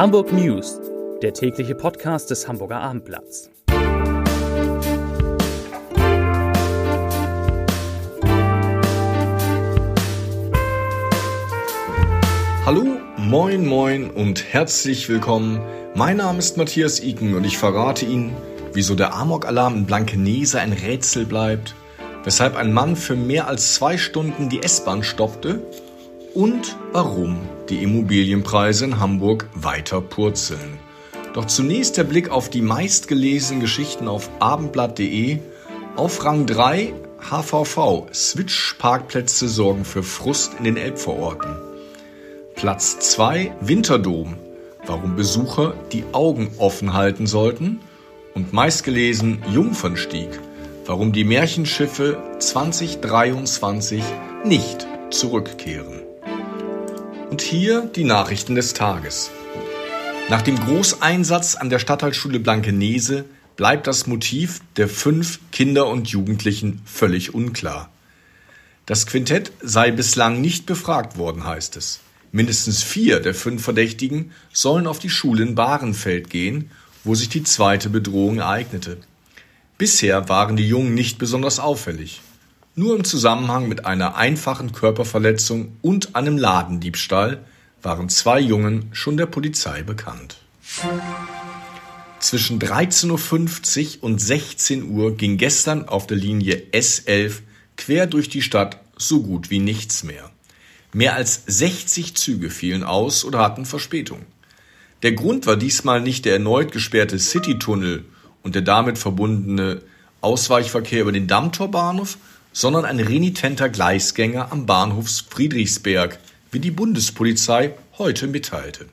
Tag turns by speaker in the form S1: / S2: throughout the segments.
S1: Hamburg News, der tägliche Podcast des Hamburger Abendblatts.
S2: Hallo, moin, moin und herzlich willkommen. Mein Name ist Matthias Iken und ich verrate Ihnen, wieso der Amok-Alarm in Blankenese ein Rätsel bleibt, weshalb ein Mann für mehr als zwei Stunden die S-Bahn stoppte und warum die Immobilienpreise in Hamburg weiter purzeln. Doch zunächst der Blick auf die meistgelesenen Geschichten auf abendblatt.de. Auf Rang 3 HVV. Switch-Parkplätze sorgen für Frust in den Elbvororten. Platz 2 Winterdom. Warum Besucher die Augen offen halten sollten. Und meistgelesen Jungfernstieg. Warum die Märchenschiffe 2023 nicht zurückkehren. Und hier die Nachrichten des Tages. Nach dem Großeinsatz an der Stadtteilschule Blankenese bleibt das Motiv der fünf Kinder und Jugendlichen völlig unklar. Das Quintett sei bislang nicht befragt worden, heißt es. Mindestens vier der fünf Verdächtigen sollen auf die Schule in Bahrenfeld gehen, wo sich die zweite Bedrohung ereignete. Bisher waren die Jungen nicht besonders auffällig. Nur im Zusammenhang mit einer einfachen Körperverletzung und einem Ladendiebstahl waren zwei Jungen schon der Polizei bekannt. Zwischen 13.50 Uhr und 16 Uhr ging gestern auf der Linie S11 quer durch die Stadt so gut wie nichts mehr. Mehr als 60 Züge fielen aus oder hatten Verspätung. Der Grund war diesmal nicht der erneut gesperrte Citytunnel und der damit verbundene Ausweichverkehr über den Dammtorbahnhof, sondern ein renitenter Gleisgänger am Bahnhof Friedrichsberg, wie die Bundespolizei heute mitteilte.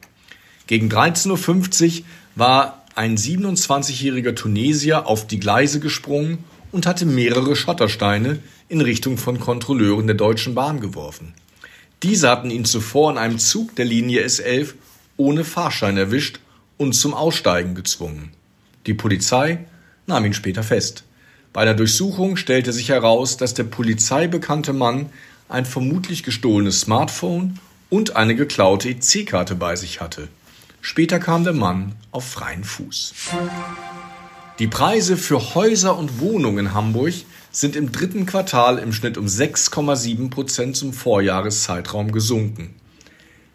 S2: Gegen 13.50 Uhr war ein 27-jähriger Tunesier auf die Gleise gesprungen und hatte mehrere Schottersteine in Richtung von Kontrolleuren der Deutschen Bahn geworfen. Diese hatten ihn zuvor in einem Zug der Linie S11 ohne Fahrschein erwischt und zum Aussteigen gezwungen. Die Polizei nahm ihn später fest. Bei der Durchsuchung stellte sich heraus, dass der Polizei bekannte Mann ein vermutlich gestohlenes Smartphone und eine geklaute EC-Karte bei sich hatte. Später kam der Mann auf freien Fuß. Die Preise für Häuser und Wohnungen in Hamburg sind im dritten Quartal im Schnitt um 6,7 Prozent zum Vorjahreszeitraum gesunken.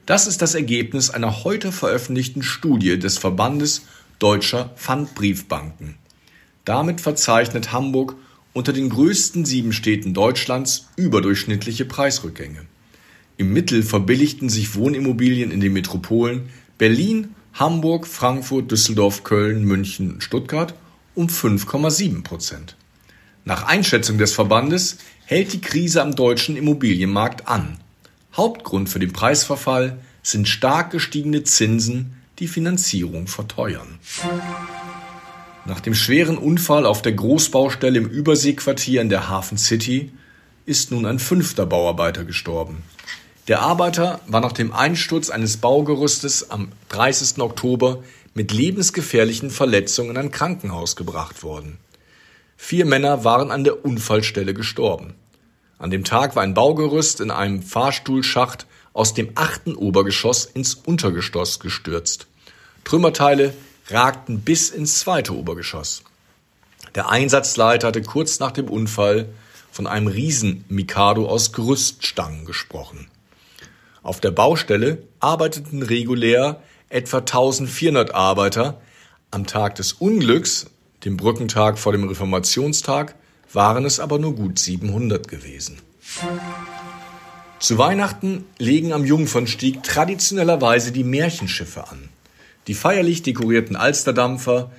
S2: Das ist das Ergebnis einer heute veröffentlichten Studie des Verbandes Deutscher Pfandbriefbanken. Damit verzeichnet Hamburg unter den größten sieben Städten Deutschlands überdurchschnittliche Preisrückgänge. Im Mittel verbilligten sich Wohnimmobilien in den Metropolen Berlin, Hamburg, Frankfurt, Düsseldorf, Köln, München und Stuttgart um 5,7 Prozent. Nach Einschätzung des Verbandes hält die Krise am deutschen Immobilienmarkt an. Hauptgrund für den Preisverfall sind stark gestiegene Zinsen, die Finanzierung verteuern. Nach dem schweren Unfall auf der Großbaustelle im Überseequartier in der Hafen City ist nun ein fünfter Bauarbeiter gestorben. Der Arbeiter war nach dem Einsturz eines Baugerüstes am 30. Oktober mit lebensgefährlichen Verletzungen in ein Krankenhaus gebracht worden. Vier Männer waren an der Unfallstelle gestorben. An dem Tag war ein Baugerüst in einem Fahrstuhlschacht aus dem achten Obergeschoss ins Untergeschoss gestürzt. Trümmerteile ragten bis ins zweite Obergeschoss. Der Einsatzleiter hatte kurz nach dem Unfall von einem Riesen-Mikado aus Gerüststangen gesprochen. Auf der Baustelle arbeiteten regulär etwa 1400 Arbeiter. Am Tag des Unglücks, dem Brückentag vor dem Reformationstag, waren es aber nur gut 700 gewesen. Zu Weihnachten legen am Jungfernstieg traditionellerweise die Märchenschiffe an. Die feierlich dekorierten Alsterdampfer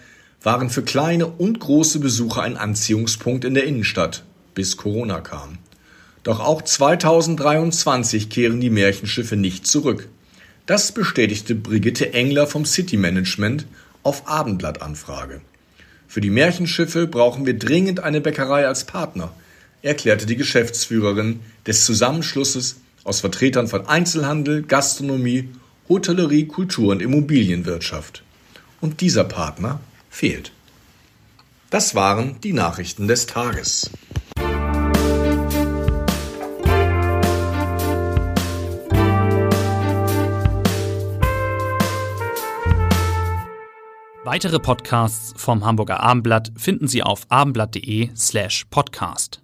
S2: waren für kleine und große Besucher ein Anziehungspunkt in der Innenstadt, bis Corona kam. Doch auch 2023 kehren die Märchenschiffe nicht zurück. Das bestätigte Brigitte Engler vom City Management auf Abendblattanfrage. Für die Märchenschiffe brauchen wir dringend eine Bäckerei als Partner, erklärte die Geschäftsführerin des Zusammenschlusses aus Vertretern von Einzelhandel, Gastronomie Hotellerie, Kultur und Immobilienwirtschaft. Und dieser Partner fehlt. Das waren die Nachrichten des Tages.
S1: Weitere Podcasts vom Hamburger Abendblatt finden Sie auf abendblatt.de slash podcast.